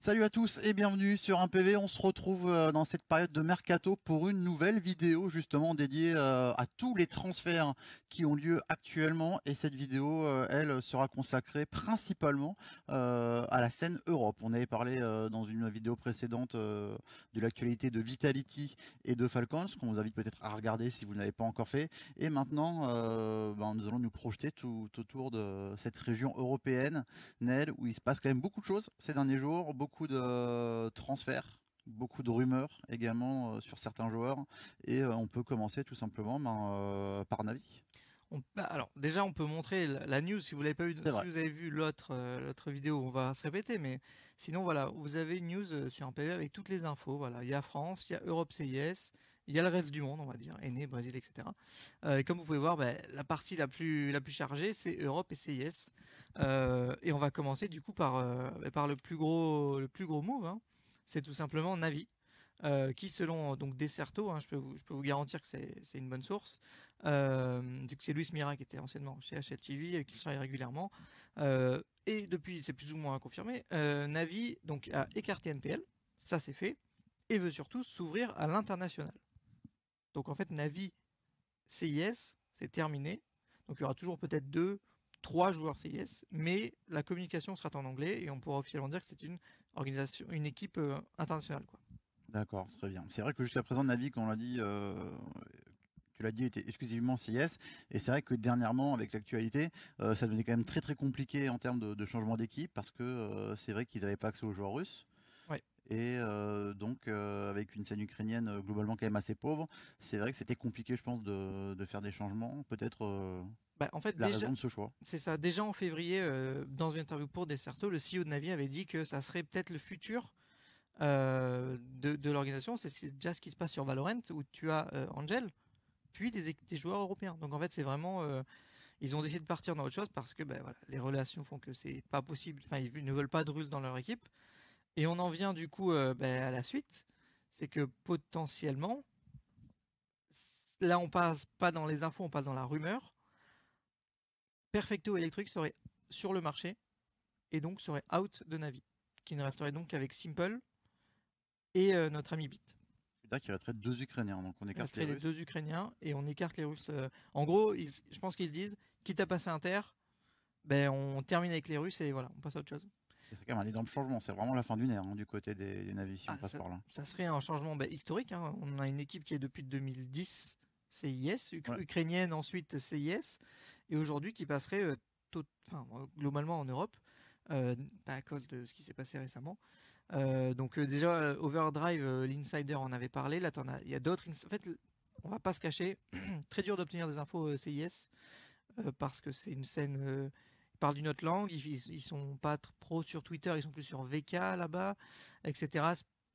Salut à tous et bienvenue sur un PV. On se retrouve euh, dans cette période de mercato pour une nouvelle vidéo justement dédiée euh, à tous les transferts qui ont lieu actuellement. Et cette vidéo, euh, elle, sera consacrée principalement à la scène Europe. On avait parlé dans une vidéo précédente de l'actualité de Vitality et de Falcons, qu'on vous invite peut-être à regarder si vous ne l'avez pas encore fait. Et maintenant, ben, nous allons nous projeter tout autour de cette région européenne, Nel, où il se passe quand même beaucoup de choses ces derniers jours de euh, transferts, beaucoup de rumeurs également euh, sur certains joueurs. Et euh, on peut commencer tout simplement ben, par Navi. Bah, alors déjà on peut montrer la, news si vous l'avez pas vu, si vous avez vu l'autre l'autre vidéo, on va se répéter, mais sinon voilà, vous avez une news sur un PV avec toutes les infos. Voilà, il y a France, il y a Europe CIS, il y a le reste du monde, on va dire, Aîné, Brésil, etc. et comme vous pouvez voir, bah, la partie la plus la plus chargée, c'est Europe et CIS. Et on va commencer du coup par bah, par le plus gros le plus gros move. Hein. C'est tout simplement Navi. Euh, qui selon donc Deserto, hein, je, peux vous, je peux vous garantir que c'est une bonne source, euh, vu que c'est Luis Mira qui était anciennement chez HLTV et qui travaille régulièrement, euh, et depuis c'est plus ou moins confirmé, euh, Navi donc a écarté NPL, ça c'est fait, et veut surtout s'ouvrir à l'international. Donc en fait Navi CIS c'est terminé, donc il y aura toujours peut-être deux, trois joueurs CIS, mais la communication sera en anglais et on pourra officiellement dire que c'est une organisation, une équipe internationale quoi. D'accord, très bien. C'est vrai que jusqu'à présent, Navi, comme on l'a dit, euh, tu l'as dit, était exclusivement CIS. Et c'est vrai que dernièrement, avec l'actualité, euh, ça devenait quand même très très compliqué en termes de, changement d'équipe parce que euh, c'est vrai qu'ils n'avaient pas accès aux joueurs russes. Et donc, avec une scène ukrainienne globalement quand même assez pauvre, c'est vrai que c'était compliqué, je pense, de, faire des changements. Peut-être. Bah, en fait, la raison de ce choix. C'est ça. Déjà en février, dans une interview pour Deserto, le CEO de Navi avait dit que ça serait peut-être le futur euh, de, l'organisation. C'est déjà ce qui se passe sur Valorant où tu as euh, Angel, puis des, des, joueurs européens. Donc en fait, c'est vraiment euh, ils ont décidé de partir dans autre chose parce que ben, voilà, les relations font que c'est pas possible. Enfin, ils ne veulent pas de Russes dans leur équipe. Et on en vient du coup ben, à la suite, c'est que potentiellement, là on passe pas dans les infos, on passe dans la rumeur. Perfecto Electric serait sur le marché et donc serait out de Navi, qui ne resterait donc qu'avec Simple et euh, notre ami Bit. C'est-à-dire qu'il resterait deux Ukrainiens, donc on écarte les, les deux Ukrainiens et on écarte les Russes. Euh. En gros, je pense qu'ils se disent, quitte à passer Inter, ben on termine avec les Russes et voilà, on passe à autre chose. C'est quand même un énorme changement, c'est vraiment la fin d'une ère hein, du côté des, des navis si on ah, passe ça, par là. Ça serait un changement ben, historique. Hein. On a une équipe qui est depuis 2010 CIS, ukrainienne ensuite CIS, et aujourd'hui qui passerait euh, globalement en Europe, pas à cause de ce qui s'est passé récemment, euh, donc euh, déjà euh, Overdrive, l'insider en avait parlé. Là, il y a d'autres. En fait, on va pas se cacher. très dur d'obtenir des infos CIS parce que c'est une scène. ils parlent d'une autre langue. Ils, ils, sont pas pro sur Twitter. Ils sont plus sur VK là-bas, etc.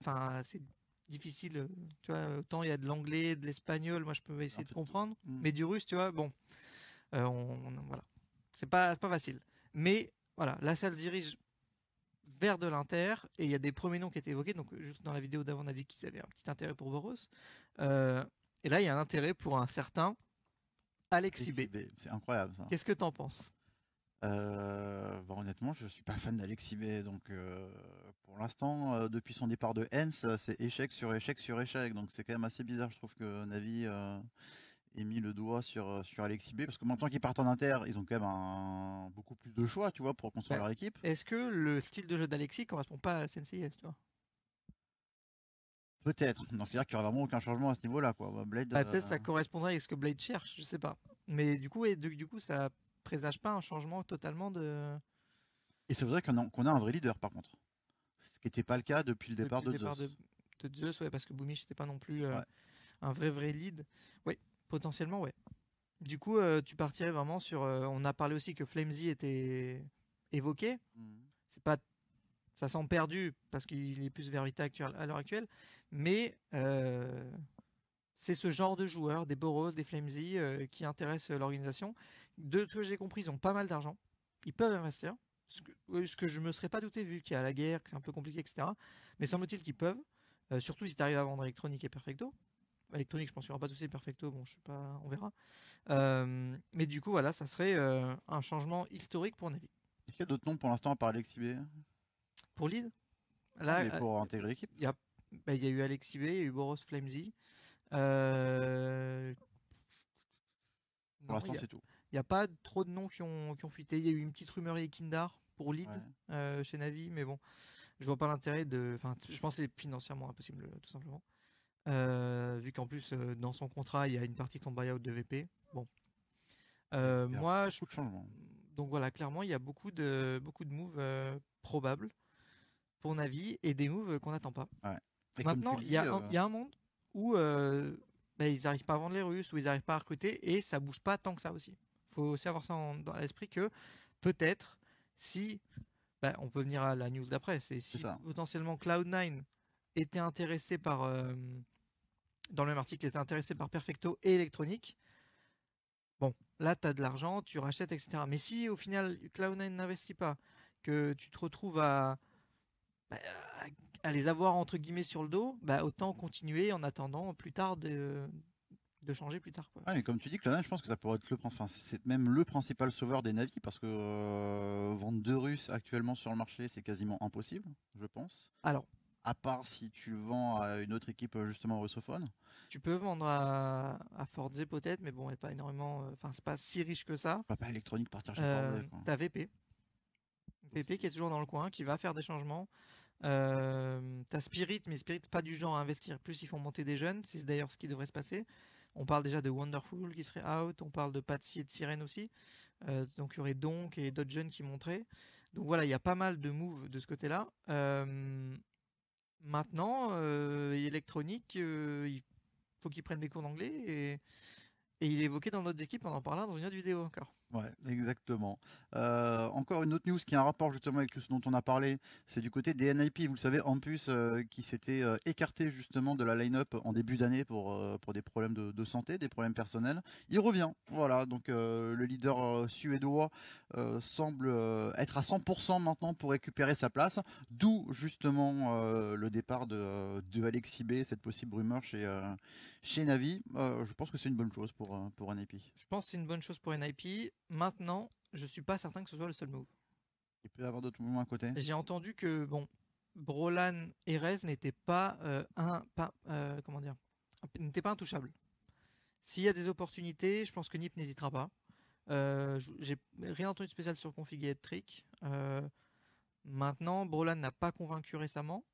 Enfin, c'est difficile. Tu vois, autant il y a de l'anglais, de l'espagnol. Moi, je peux essayer de comprendre. Mm. Mais du russe, tu vois, bon, on, voilà, c'est pas, pas facile. Mais voilà, là, ça se dirige vers de l'Inter et il y a des premiers noms qui étaient évoqués. Donc, juste dans la vidéo d'avant, on a dit qu'ils avaient un petit intérêt pour Boros. Euh, et là, il y a un intérêt pour un certain Alexis B. C'est incroyable ça. Qu'est-ce que tu en penses? Euh, honnêtement, je suis pas fan d'Alexis B. Donc, euh, pour l'instant, depuis son départ de Hens, c'est échec sur échec sur échec. Donc, c'est quand même assez bizarre. Je trouve que Navi et mis le doigt sur, euh, sur Alexis B parce que maintenant qu'ils partent en inter, ils ont quand même un, beaucoup plus de choix, tu vois, pour construire leur équipe. Est-ce que le style de jeu d'Alexis correspond pas à la CNCIS, tu vois? Peut-être. Non, c'est-à-dire qu'il n'y aura vraiment aucun changement à ce niveau-là, quoi. Bah, Blade. Bah, peut-être ça euh, correspondrait avec ce que Blade cherche, je sais pas. Mais du coup, et du, coup, ça présage pas un changement totalement de. Et ça voudrait qu'on a, un vrai leader, par contre. Ce qui n'était pas le cas depuis le départ de Zeus. De, de Zeus, ouais, parce que Boomish n'était pas non plus euh, un vrai vrai lead. Oui, Potentiellement, ouais. Du coup, euh, tu partirais vraiment sur. Euh, on a parlé aussi que Flamesy était évoqué. Mhm. C'est pas. Ça semble perdu parce qu'il est plus vers Vita à l'heure actuelle. Mais euh, c'est ce genre de joueurs, des Boros, des Flamesy, qui intéressent l'organisation. De ce que j'ai compris, ils ont pas mal d'argent. Ils peuvent investir. Ce que, ce que je me serais pas douté vu qu'il y a la guerre, que c'est un peu compliqué, etc. Mais semble-t-il qu'ils peuvent. surtout si tu arrives à vendre électronique et perfecto électronique, je pense qu'il n'y aura pas de souci perfecto, bon, je sais pas, on verra. Euh, mais du coup, voilà, ça serait euh, un changement historique pour Navi. Est-ce qu'il y a d'autres noms pour l'instant à part Alexis Pour lead Là, pour intégrer l'équipe. Il y a, bah, il y a eu Alexis B, il y a eu Boros Flamesy. Euh... Pour l'instant, c'est tout. Il n'y a pas trop de noms qui ont, qui ont fuité. Il y a eu une petite rumeur Kindar pour lead chez Navi, mais bon, je vois pas l'intérêt de. Enfin, je pense que c'est financièrement impossible, tout simplement. Euh, vu qu'en plus, euh, dans son contrat, il y a une partie de son buyout de VP. Bon. Euh, moi, je... donc voilà, clairement, il y a beaucoup de, beaucoup de moves probables pour Navi et des moves qu'on n'attend pas. Maintenant, il y, a un, y a un monde où bah, ils n'arrivent pas à vendre les Russes, où ils n'arrivent pas à recruter et ça bouge pas tant que ça aussi. Il faut aussi avoir ça dans l'esprit que peut-être si bah, on peut venir à la news d'après, c'est si potentiellement Cloud9 était intéressé par dans le même article, était intéressé par Perfecto et électronique. Bon, là, tu as de l'argent, tu rachètes, etc. Mais si au final, Cloud9 n'investit pas, que tu te retrouves à, bah, à les avoir entre guillemets sur le dos, bah, autant continuer en attendant plus tard de, de changer plus tard. Quoi. mais comme tu dis, Cloud9, je pense que ça pourrait être le, enfin, c'est même le principal sauveur des navis parce que euh, vendre deux Russes actuellement sur le marché, c'est quasiment impossible, je pense. Alors, à part si tu vends à une autre équipe justement russophone. Tu peux vendre à, à Forze peut-être, mais bon, pas énormément. Euh, enfin, c'est pas si riche que ça. Pas, pas électronique partir chez euh, T'as VP. VP qui est toujours dans le coin, qui va faire des changements. Euh, t'as Spirit, mais Spirit pas du genre à investir. Plus ils font monter des jeunes, c'est d'ailleurs ce qui devrait se passer. On parle déjà de Wonderful qui serait out, on parle de Patsy et de Sirène aussi. Euh, donc il y aurait donc et d'autres jeunes qui montraient. Donc voilà, il y a pas mal de moves de ce côté-là. Maintenant, euh, électronique, euh, il faut qu'ils prennent des cours d'anglais et, et il est évoqué dans notre équipe, on en parlera dans une autre vidéo encore. Ouais, exactement. Euh, encore une autre news qui a un rapport justement avec tout ce dont on a parlé, c'est du côté des NIP, vous le savez, en plus, qui s'était écarté justement de la line-up en début d'année pour, pour des problèmes de, santé, des problèmes personnels. Il revient, voilà, donc le leader suédois semble être à 100% maintenant pour récupérer sa place, d'où justement le départ de, de Alexis B, cette possible rumeur chez, chez Navi. je pense que c'est une bonne chose pour, pour NIP. Je pense que c'est une bonne chose pour NIP. Maintenant, je suis pas certain que ce soit le seul move. Il peut y avoir d'autres mouvements à côté. J'ai entendu que bon, Brolan et Rez n'étaient pas euh, un, pas, euh, comment dire, n'étaient pas intouchables. S'il y a des opportunités, je pense que Nip n'hésitera pas. Euh, j'ai rien entendu de spécial sur Config et Trick. maintenant, Brolan n'a pas convaincu récemment.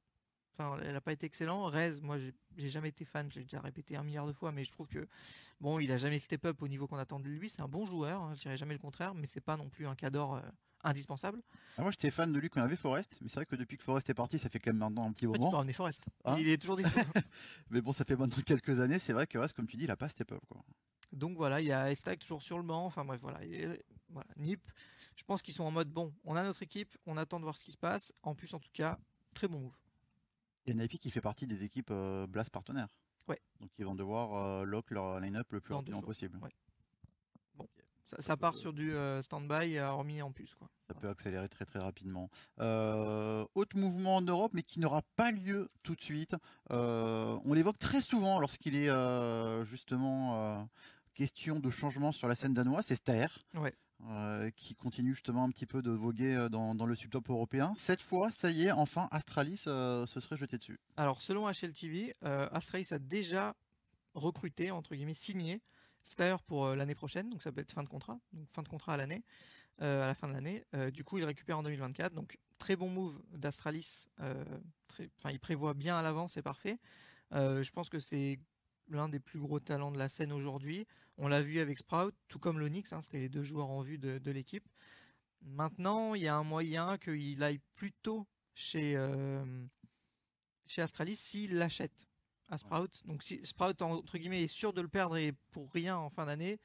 Enfin, elle n'a pas été excellente. Rez, moi, j'ai jamais été fan. J'ai déjà répété un milliard de fois, mais je trouve que bon, il a jamais step up au niveau qu'on attendait de lui. C'est un bon joueur. Hein, je dirais jamais le contraire, mais c'est pas non plus un cador euh, indispensable. Ah, moi, j'étais fan de lui quand il avait Forest, mais c'est vrai que depuis que Forest est parti, ça fait quand même maintenant un petit moment. tu peux ramener Forest. Hein il est toujours disponible. mais bon, ça fait maintenant quelques années. C'est vrai que Rez, comme tu dis, il a pas step up. Quoi. Donc voilà, il y a Estac toujours sur le banc. Enfin bref, voilà. voilà. Nip, je pense qu'ils sont en mode bon, on a notre équipe, on attend de voir ce qui se passe. En plus, en tout cas, très bon move. Il y a NIP qui fait partie des équipes euh, Blast partenaires. Ouais. Donc ils vont devoir euh, lock leur line-up le plus rapidement possible. Ouais. Bon, ça, part sur du euh, stand-by hormis en plus. Quoi. Ça peut accélérer très très rapidement. autre mouvement en Europe, mais qui n'aura pas lieu tout de suite. on l'évoque très souvent lorsqu'il est justement question de changement sur la scène danoise, c'est. Ouais. Euh, qui continue justement un petit peu de voguer euh, dans, le subtop européen. Cette fois, ça y est, enfin, Astralis euh, se serait jeté dessus. Alors, selon HLTV, Astralis a déjà recruté, entre guillemets, signé Stair pour l'année prochaine, donc ça peut être fin de contrat, fin de contrat à l'année, à la fin de l'année. du coup, il récupère en 2024, donc très bon move d'Astralis. Enfin, il prévoit bien à l'avance, c'est parfait. je pense que c'est l'un des plus gros talents de la scène aujourd'hui. On l'a vu avec Sprout, tout comme l'Onyx, hein, c'était les deux joueurs en vue de, l'équipe. Maintenant, il y a un moyen qu'il aille plutôt chez, euh, chez Astralis s'il l'achète à Sprout. Donc si Sprout, entre guillemets, est sûr de le perdre et pour rien en fin d'année,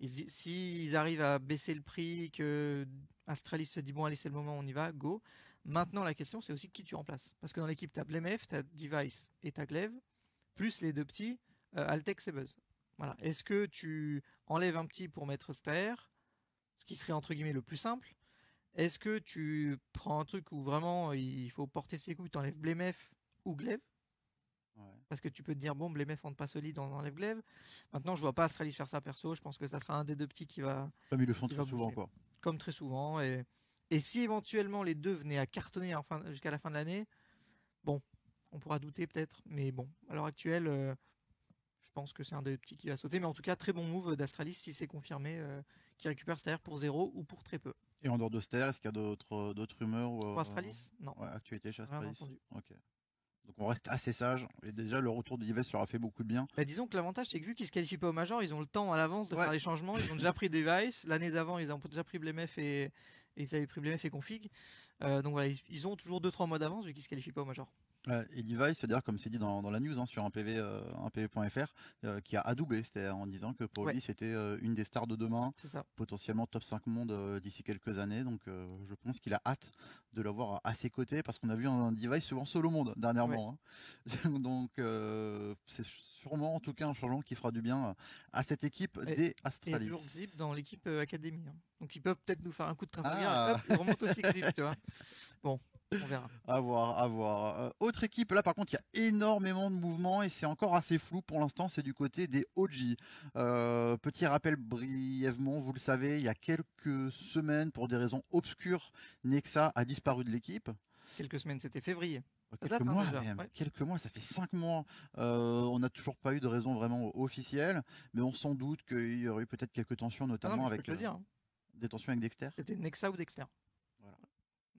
s'ils arrivent à baisser le prix, que Astralis se dit bon allez c'est le moment, on y va, go. Maintenant la question c'est aussi qui tu remplaces. Parce que dans l'équipe tu as Blemef, tu as Device et tu as Glaive, plus les deux petits, euh, Altex et Buzz. Voilà. Est-ce que tu enlèves un petit pour mettre Staer, ce qui serait entre guillemets le plus simple? Est-ce que tu prends un truc où vraiment il faut porter ses coups, tu enlèves Blemef ou Glaive? Parce que tu peux te dire, bon, Blemef on pas solide, on enlève Glaive. Maintenant, je vois pas Astralis faire ça perso. Je pense que ça sera un des deux petits qui va. Comme ils le font très souvent, quoi. Comme très souvent. Et, et si éventuellement les deux venaient à cartonner enfin, jusqu'à la fin de l'année, bon, on pourra douter peut-être, mais bon, à l'heure actuelle, je pense que c'est un des petits qui va sauter. Mais en tout cas, très bon move d'Astralis si c'est confirmé, qui récupère Ster pour zéro ou pour très peu. Et en dehors de Ster, est-ce qu'il y a d'autres d'autres rumeurs Pour Astralis? Non. Ouais, actualité chez Astralis. Ok. Donc on reste assez sage. Et déjà, le retour de Dives leur a fait beaucoup de bien. Bah, disons que l'avantage, c'est que vu qu'ils se qualifient pas au Major, ils ont le temps à l'avance de faire les changements. Ils ont déjà pris Device. L'année d'avant, ils ont déjà pris Blemef et, et ils avaient pris Blemef et Config. Euh, donc voilà, ils, ont toujours 2-3 mois d'avance vu qu'ils se qualifient pas au Major et Device, c'est-à-dire comme c'est dit dans, la news hein, sur un PV, euh, un PV.fr, euh, qui a adoubé, c'était en disant que pour lui c'était euh, une des stars de demain, potentiellement top 5 monde d'ici quelques années. Donc je pense qu'il a hâte de l'avoir à ses côtés parce qu'on a vu un Device souvent au monde dernièrement. Hein. donc c'est sûrement en tout cas un changement qui fera du bien à cette équipe des Astralis. Et toujours Zip dans l'équipe Académie. Hein. Donc ils peuvent peut-être nous faire un coup de Trafalgar. Ah. ils remontent aussi Zip, tu vois. Bon, on verra. À voir, à voir. Euh, autre équipe, là par contre, il y a énormément de mouvements et c'est encore assez flou pour l'instant. C'est du côté des OG. Euh, petit rappel brièvement, vous le savez, il y a quelques semaines, pour des raisons obscures, Nexa a disparu de l'équipe. Quelques semaines, c'était février. Quelques hein, mois, quelques mois, ça fait cinq mois. Euh, on n'a toujours pas eu de raison vraiment officielle, mais on s'en doute qu'il y aurait eu peut-être quelques tensions, ah notamment avec hein. des tensions avec Dexter. C'était Nexa ou Dexter.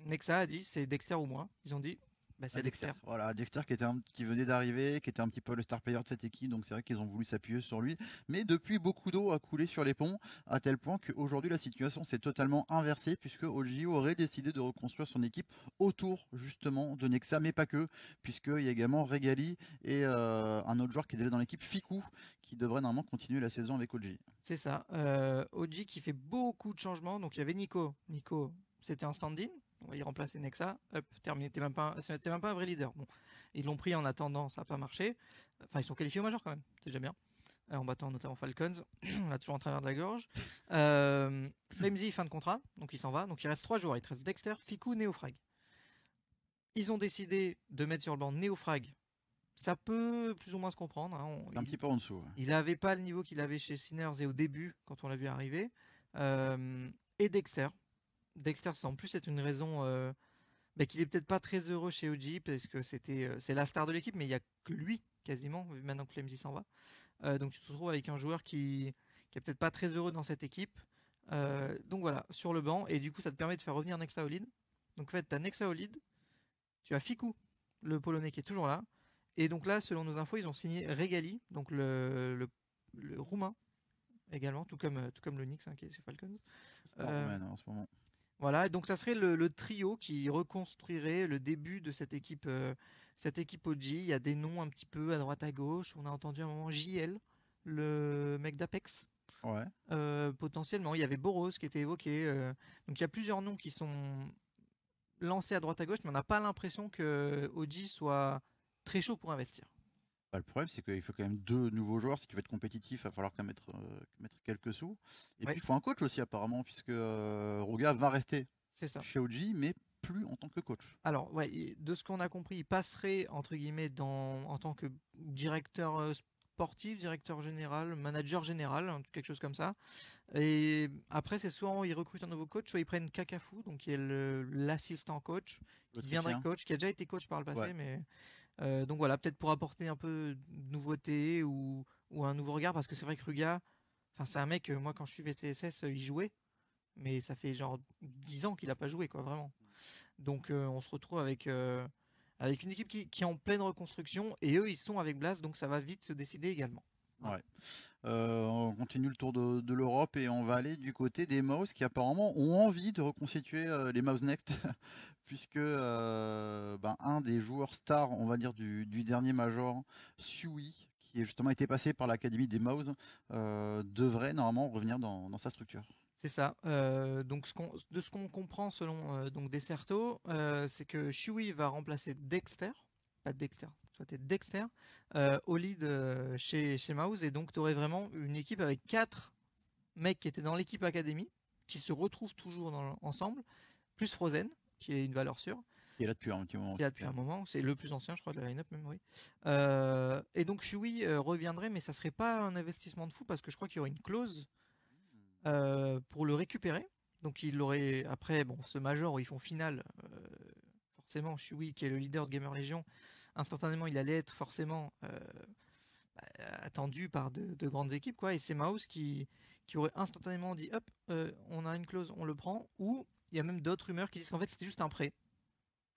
Nexa a dit c'est Dexter ou moi. Ils ont dit bah, c'est Dexter. Voilà, Dexter qui, était qui venait d'arriver, qui était un petit peu le star player de cette équipe, donc c'est vrai qu'ils ont voulu s'appuyer sur lui. Mais depuis, beaucoup d'eau a coulé sur les ponts, à tel point qu'aujourd'hui la situation s'est totalement inversée, puisque OG aurait décidé de reconstruire son équipe autour justement de Nexa, mais pas que, puisqu'il y a également Regali et euh, un autre joueur qui est déjà dans l'équipe, Fiku, qui devrait normalement continuer la saison avec OG. C'est ça. Euh, OG qui fait beaucoup de changements, donc il y avait Nico. Nico, c'était un stand-in, on va y remplacer Nexa, hop, terminé, c'était même pas, c'était même pas un vrai leader. Bon, ils l'ont pris en attendant, ça n'a pas marché. Enfin, ils sont qualifiés au major quand même, c'est déjà bien. Euh, en battant notamment Falcons, on a toujours en travers de la gorge. Euh, Flamesy, fin de contrat, donc il s'en va. Donc il reste trois joueurs, il reste Dexter, Fiku, Neofrag. Ils ont décidé de mettre sur le banc Neofrag. Ça peut plus ou moins se comprendre. Hein. un petit peu en dessous. Il n'avait pas le niveau qu'il avait chez Sinners et au début, quand on l'a vu arriver. Euh, et Dexter, Dexter, en plus, c'est une raison euh, bah, qu'il est peut-être pas très heureux chez OG parce que c'était euh, c'est la star de l'équipe, mais il y a que lui quasiment maintenant que Flamesy s'en va. Euh, donc tu te retrouves avec un joueur qui qui est peut-être pas très heureux dans cette équipe. donc voilà, sur le banc et du coup ça te permet de faire revenir Nexa Olid. Donc en fait, tu as Nexa Olid, tu as Fiku, le polonais qui est toujours là. Et donc là, selon nos infos, ils ont signé Regali, donc le, le, roumain également, tout comme tout comme le Nix hein, qui est chez Falcons. en ce moment. Voilà, donc ça serait le, trio qui reconstruirait le début de cette équipe, euh, cette équipe OG. Il y a des noms un petit peu à droite à gauche. On a entendu un moment JL, le mec d'Apex. Ouais. Euh, potentiellement, il y avait Boros qui était évoqué. Euh, donc il y a plusieurs noms qui sont lancés à droite à gauche, mais on n'a pas l'impression que OG soit très chaud pour investir. Bah, le problème, c'est qu'il faut quand même deux nouveaux joueurs. Si tu veux être compétitif, il va falloir quand même mettre, euh, mettre quelques sous. Et puis, il faut un coach aussi, apparemment, puisque euh, Roga va rester ça. chez OG, mais plus en tant que coach. Alors, ouais, de ce qu'on a compris, il passerait, entre guillemets, dans, en tant que directeur euh, sportif, directeur général, manager général, quelque chose comme ça. Et après, c'est soit ils recrutent un nouveau coach, soit ils prennent Kakafu, donc qui est l'assistant coach, qui deviendrait coach, qui a déjà été coach par le passé, mais euh, donc voilà, peut-être pour apporter un peu de nouveauté ou, un nouveau regard, parce que c'est vrai que Ruga, c'est un mec, euh, moi quand je suis VCSS, euh, il jouait, mais ça fait genre 10 ans qu'il a pas joué, quoi, vraiment. Donc on se retrouve avec, une équipe qui, qui, est en pleine reconstruction, et eux ils sont avec Blas, donc ça va vite se décider également. Ouais. on continue le tour de, l'Europe et on va aller du côté des Mouse qui apparemment ont envie de reconstituer les Mouse Next puisque euh, ben, un des joueurs stars, on va dire, du, dernier Major, Sui, qui a justement été passé par l'académie des Mouse, euh, devrait normalement revenir dans, sa structure. C'est ça. Euh, donc, de ce qu'on comprend selon donc Deserto, c'est que Shui va remplacer Dexter, pas Dexter, soit Dexter, au lead chez, chez Mouse, et donc tu aurais vraiment une équipe avec quatre mecs qui étaient dans l'équipe académie, qui se retrouvent toujours ensemble, plus Frozen qui est une valeur sûre. Qui est là depuis un petit moment. Qui est là depuis un moment. C'est le plus ancien, je crois, de la line-up même, oui. Euh, et donc Shui euh, reviendrait, mais ça serait pas un investissement de fou parce que je crois qu'il y aurait une clause euh, pour le récupérer. Donc il aurait après bon ce major où ils font finale, forcément Shui, qui est le leader de Gamer Legion, instantanément, il allait être forcément bah, attendu par de, grandes équipes, quoi. Et c'est Mouse qui, qui aurait instantanément dit, hop, on a une clause, on le prend. Ou il y a même d'autres rumeurs qui disent qu'en fait c'était juste un prêt,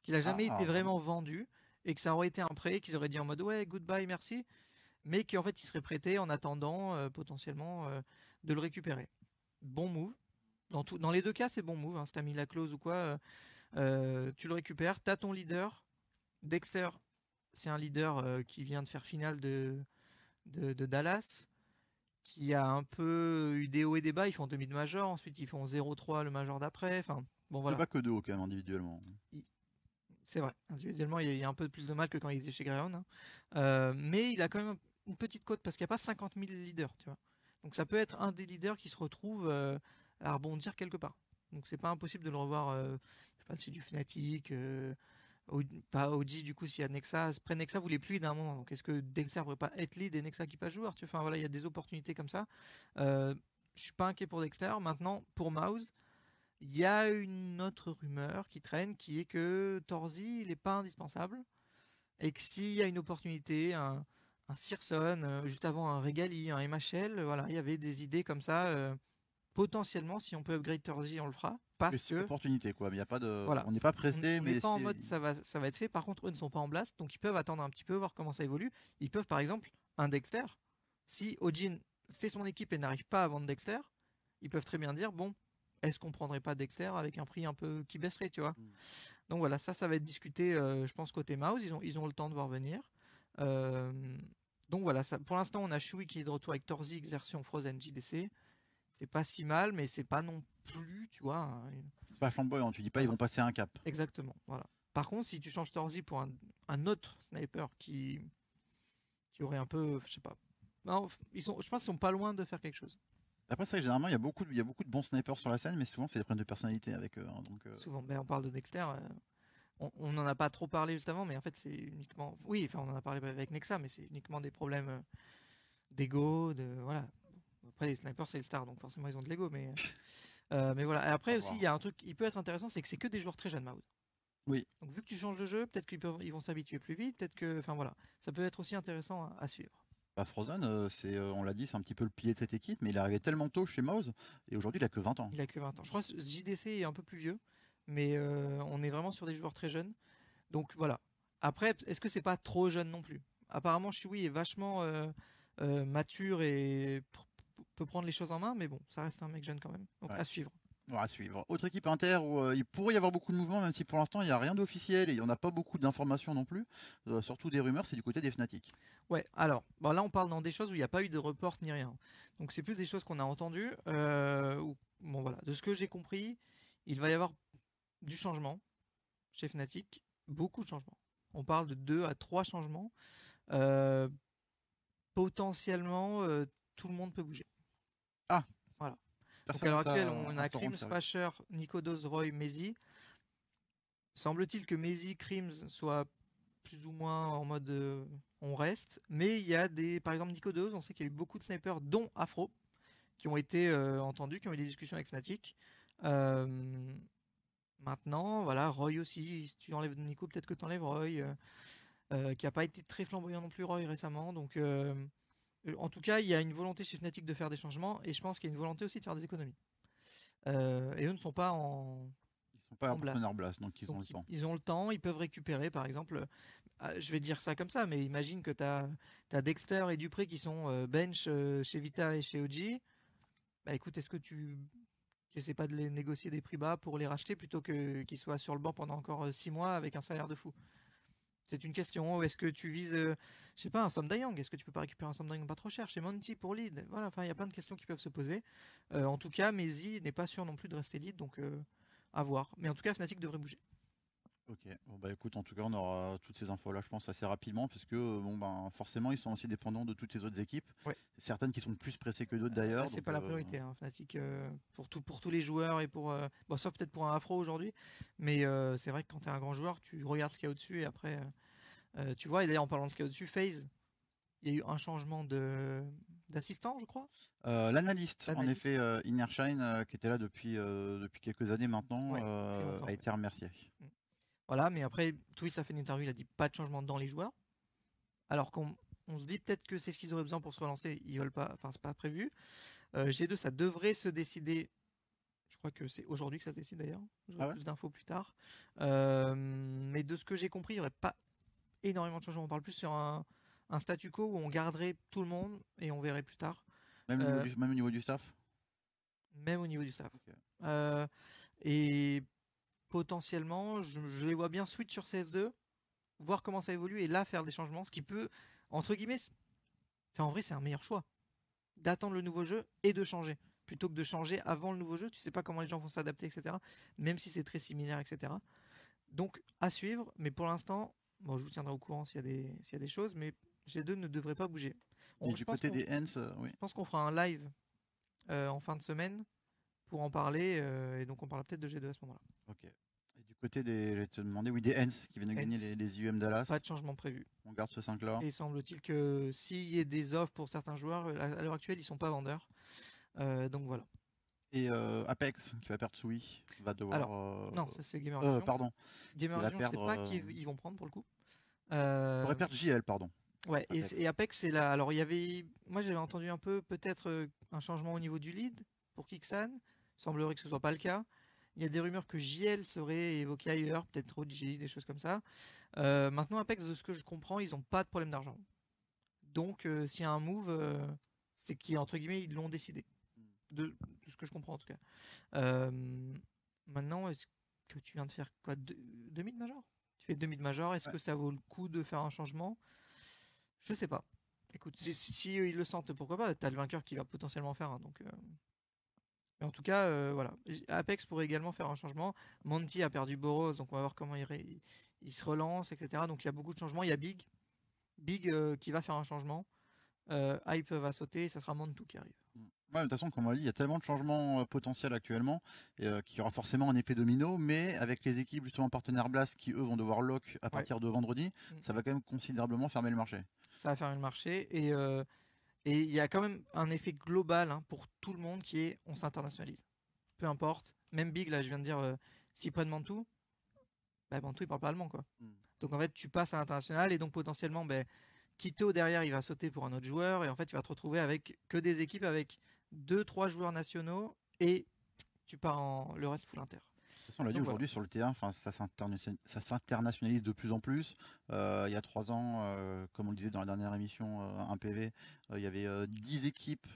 qu'il n'a jamais ah, été ah, vraiment vendu et que ça aurait été un prêt, qu'ils auraient dit en mode ouais, goodbye, merci, mais qu'en fait il serait prêté en attendant euh, potentiellement euh, de le récupérer. Bon move. Dans, tout, dans les deux cas, c'est bon move. Hein, si tu as mis la clause ou quoi, euh, tu le récupères. Tu as ton leader. Dexter, c'est un leader qui vient de faire finale de, de, Dallas qui a un peu eu des hauts et des bas. Ils font demi de major, ensuite ils font 0-3 le major d'après. Enfin, bon voilà. pas que deux hauts quand même individuellement. C'est vrai. Individuellement, il y a un peu plus de mal que quand il était chez Greyhound. Hein. Euh, mais il a quand même une petite cote parce qu'il n'y a pas 50 000 leaders, tu vois. Donc ça peut être un des leaders qui se retrouve euh, à rebondir quelque part. Donc c'est pas impossible de le revoir. Euh, je sais pas si c'est du Fnatic, pas Audi du coup s'il y a Nexa. Après Nexa voulait plus d'un moment. Donc est-ce que Dexter pourrait pas être lead et Nexa qui passe joueur? Tu Enfin voilà, il y a des opportunités comme ça. je suis pas inquiet pour Dexter. Maintenant pour Mouse. Il y a une autre rumeur qui traîne qui est que Torzi, il n'est pas indispensable et que s'il y a une opportunité, un, un Searson, euh, juste avant un Regali, un MHL, voilà, il y avait des idées comme ça. Euh, potentiellement, si on peut upgrade Torzi, on le fera. Parce c'est une opportunité, quoi. il y a pas de, voilà. on n'est pas pressé, on mais pas en mode ça va, ça va être fait. Par contre, eux ne sont pas en blast, donc ils peuvent attendre un petit peu, voir comment ça évolue. Ils peuvent, par exemple, un Dexter. Si Ojin fait son équipe et n'arrive pas à vendre Dexter, ils peuvent très bien dire bon, est-ce qu'on prendrait pas Dexter avec un prix un peu qui baisserait, tu vois? Mm. Donc voilà, ça, ça va être discuté, euh, je pense, côté Mouse. Ils ont, ils ont le temps de voir venir. Euh, donc voilà, ça, pour l'instant, on a Shui qui est de retour avec Torzi, version Frozen JDC. C'est pas si mal, mais c'est pas non plus, tu vois. C'est pas flamboyant, tu dis pas ils vont passer un cap. Exactement, voilà. Par contre, si tu changes Torzi pour un, autre sniper qui, qui aurait un peu, je sais pas. ils sont, je pense qu'ils sont pas loin de faire quelque chose. Après, c'est généralement, il y, a beaucoup il y a beaucoup de bons snipers sur la scène, mais souvent, c'est des problèmes de personnalité avec eux. Hein, donc, euh. Souvent, ben, on parle de Dexter. Euh, on n'en a pas trop parlé juste avant, mais en fait, c'est uniquement. Oui, enfin, on en a parlé avec Nexa, mais c'est uniquement des problèmes euh, d'ego, de. Voilà. Après, les snipers, c'est le star, donc forcément, ils ont de l'ego, mais. mais voilà. Et après aussi, il y a un truc qui peut être intéressant, c'est que c'est que des joueurs très jeunes, Maud. Oui. Donc, vu que tu changes de jeu, peut-être qu'ils ils vont s'habituer plus vite, peut-être que. Enfin, voilà. Ça peut être aussi intéressant à suivre. Bah, Frozen, euh, c'est, euh, on l'a dit, c'est un petit peu le pilier de cette équipe, mais il est arrivé tellement tôt chez Mouse, et aujourd'hui il a que 20 ans. Il a que 20 ans. Je crois que JDC est un peu plus vieux, mais euh, on est vraiment sur des joueurs très jeunes. Donc voilà. Après, est-ce que c'est pas trop jeune non plus? Apparemment, Shui est vachement mature et peut prendre les choses en main, mais bon, ça reste un mec jeune quand même. Donc à suivre à suivre. Autre équipe inter où euh, il pourrait y avoir beaucoup de mouvements, même si pour l'instant il n'y a rien d'officiel et on n'a pas beaucoup d'informations non plus, euh, surtout des rumeurs, c'est du côté des Fnatic. Ouais, alors bon, là on parle dans des choses où il n'y a pas eu de report ni rien. Donc c'est plus des choses qu'on a entendues. Euh, bon voilà, de ce que j'ai compris, il va y avoir du changement chez Fnatic, beaucoup de changements. On parle de 2 à 3 changements. potentiellement, tout le monde peut bouger. Ah, donc à l'heure actuelle, on a Crims, Fasher, Nicodos, Roy, Mezi. Semble-t-il que Mezi, Crims soit plus ou moins en mode euh, on reste, mais il y a des, par exemple Nicodos, on sait qu'il y a eu beaucoup de snipers, dont Afro, qui ont été euh, entendus, qui ont eu des discussions avec Fnatic. Euh, maintenant, voilà, Roy aussi, si tu enlèves Nico, peut-être que tu enlèves Roy, qui n'a pas été très flamboyant non plus Roy récemment, donc en tout cas, il y a une volonté chez Fnatic de faire des changements et je pense qu'il y a une volonté aussi de faire des économies. Euh, et eux ne sont pas en. Ils sont pas en, blast, donc ils ont le temps. Ils ont le temps, ils peuvent récupérer par exemple. Euh, je vais dire ça comme ça, mais imagine que tu as, Dexter et Dupré qui sont bench chez Vita et chez OG. Bah écoute, est-ce que tu n'essaies pas de les négocier des prix bas pour les racheter plutôt que qu'ils soient sur le banc pendant encore 6 mois avec un salaire de fou? C'est une question. Est-ce que tu vises, euh, je sais pas, un Somdayang? Est-ce que tu peux pas récupérer un Somdayang pas trop cher? Chez Monty pour lead Voilà, enfin, il y a plein de questions qui peuvent se poser. Euh, en tout cas, Mezi n'est pas sûr non plus de rester lead, donc euh, à voir. Mais en tout cas, Fnatic devrait bouger. Ok, bon bah écoute, en tout cas on aura toutes ces infos là je pense assez rapidement puisque bon ben forcément ils sont aussi dépendants de toutes les autres équipes. Certaines qui sont plus pressées que d'autres d'ailleurs. c'est pas la priorité, hein, Fnatic pour tout, pour tous les joueurs et pour bon sauf peut-être pour un Afro aujourd'hui, mais c'est vrai que quand tu es un grand joueur, tu regardes ce qu'il y a au-dessus et après euh, tu vois, et d'ailleurs en parlant de ce qu'il y a au-dessus, FaZe, il y a eu un changement de d'assistant, je crois? Euh, l'analyste, en effet, euh, Innershine, qui était là depuis depuis quelques années maintenant, a été remercié. Voilà, mais après, Twist a fait une interview, il a dit pas de changement dans les joueurs. Alors qu'on se dit peut-être que c'est ce qu'ils auraient besoin pour se relancer, ils veulent pas, enfin c'est pas prévu. Euh, G2, ça devrait se décider. Je crois que c'est aujourd'hui que ça se décide d'ailleurs. J'aurai ah plus d'infos plus tard. Euh, mais de ce que j'ai compris, il n'y aurait pas énormément de changements. On parle plus sur un, statu quo où on garderait tout le monde et on verrait plus tard. Même, au, niveau du, staff? Même au niveau du staff. et potentiellement, je, les vois bien switch sur CS2, voir comment ça évolue et là faire des changements, ce qui peut, entre guillemets, enfin, en vrai c'est un meilleur choix d'attendre le nouveau jeu et de changer plutôt que de changer avant le nouveau jeu. Tu sais pas comment les gens vont s'adapter, etc. Même si c'est très similaire, etc. Donc à suivre, mais pour l'instant, bon, je vous tiendrai au courant s'il y, a des, s'il y a des choses, mais G2 ne devrait pas bouger. et du côté des Hens, euh, oui. Je pense qu'on fera un live euh, en fin de semaine pour en parler, euh, et donc on parlera peut-être de G2 à ce moment-là. Ok côté des, je vais te demander, oui, des Hens qui viennent de gagner les, les, IUM Dallas. Pas de changement prévu. On garde ce 5-là. Et semble-t-il que s'il y a des offres pour certains joueurs, à l'heure actuelle, ils sont pas vendeurs. Euh, donc voilà. Et euh, Apex, qui va perdre Sui, va devoir. Alors, euh, non, ça c'est Gamer euh, Pardon. Gamer Vision, je sais pas qui ils vont prendre pour le coup. Euh... On va perdre JL, pardon. Ouais, Apex. Et, Apex, c'est là. Alors, il y avait. Moi, j'avais entendu un peu, peut-être, un changement au niveau du lead pour Kixan. Semblerait que ce soit pas le cas. Il y a des rumeurs que JL serait évoqué ailleurs, peut-être OG, des choses comme ça. Euh, maintenant, Apex, de ce que je comprends, ils n'ont pas de problème d'argent. Donc, euh, s'il y a un move, euh, c'est qu'ils, entre guillemets, ils l'ont décidé. De, ce que je comprends, en tout cas. maintenant, est-ce que tu viens de faire quoi Demi de major? Tu fais demi de major. Est-ce que ça vaut le coup de faire un changement? Je sais pas. Écoute, si, si, ils le sentent, pourquoi pas? T'as le vainqueur qui va potentiellement faire un, donc en tout cas, euh, voilà. Apex pourrait également faire un changement. Monty a perdu Boros, donc on va voir comment il, il, se relance, etc. Donc il y a beaucoup de changements. Il y a Big, Big euh, qui va faire un changement. Euh, Hype va sauter, et ça sera Montu qui arrive. Ouais, de toute façon, comme on l'a dit, il y a tellement de changements potentiels actuellement qu'il y aura forcément un effet domino, mais avec les équipes justement partenaires Blast qui eux vont devoir lock à partir de vendredi, mm. ça va quand même considérablement fermer le marché. Ça va fermer le marché et et il y a quand même un effet global hein, pour tout le monde qui est on s'internationalise. Peu importe. Même Big, là, je viens de dire, euh, s'ils prennent Mantou, bah, Mantou, il parle pas allemand, quoi. Hmm. Donc en fait, tu passes à l'international et donc potentiellement, ben, Quito derrière, il va sauter pour un autre joueur et en fait, tu vas te retrouver avec que des équipes avec deux, trois joueurs nationaux et tu pars en le reste full inter on l'a dit aujourd'hui sur le terrain, enfin, ça s'internationalise de plus en plus. Euh, il y a trois ans, euh, comme on le disait dans la dernière émission, euh, un PV, il y avait 10 équipes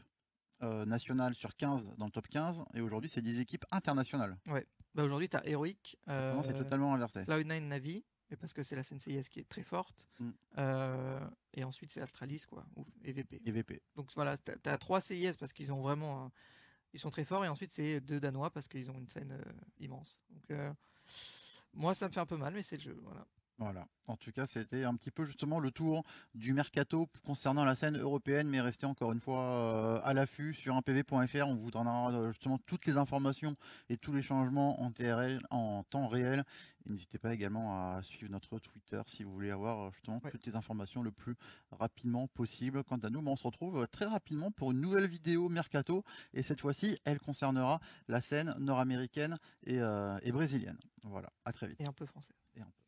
nationales sur 15 dans le top 15, et aujourd'hui, c'est 10 équipes internationales. Ouais. Bah aujourd'hui, tu as Heroic. c'est totalement inversé. Cloud9 Navi, parce que c'est la CNCIS qui est très forte. Mm. et ensuite, c'est Astralis, quoi, ou EVP. EVP. Donc voilà, tu as, trois CIS parce qu'ils ont vraiment ils sont très forts. Et ensuite, c'est deux Danois parce qu'ils ont une scène euh, immense. Donc, euh, moi, ça me fait un peu mal, mais c'est le jeu. Voilà. Voilà. En tout cas, c'était un petit peu justement le tour du mercato concernant la scène européenne, mais restez encore une fois euh, à l'affût sur unpv.fr. On vous donnera justement toutes les informations et tous les changements en TRL en temps réel. N'hésitez pas également à suivre notre Twitter si vous voulez avoir justement toutes les informations le plus rapidement possible. Quant à nous, on se retrouve très rapidement pour une nouvelle vidéo mercato et cette fois-ci, elle concernera la scène nord-américaine et, euh, et brésilienne. Voilà. À très vite. Et un peu française. Et un peu.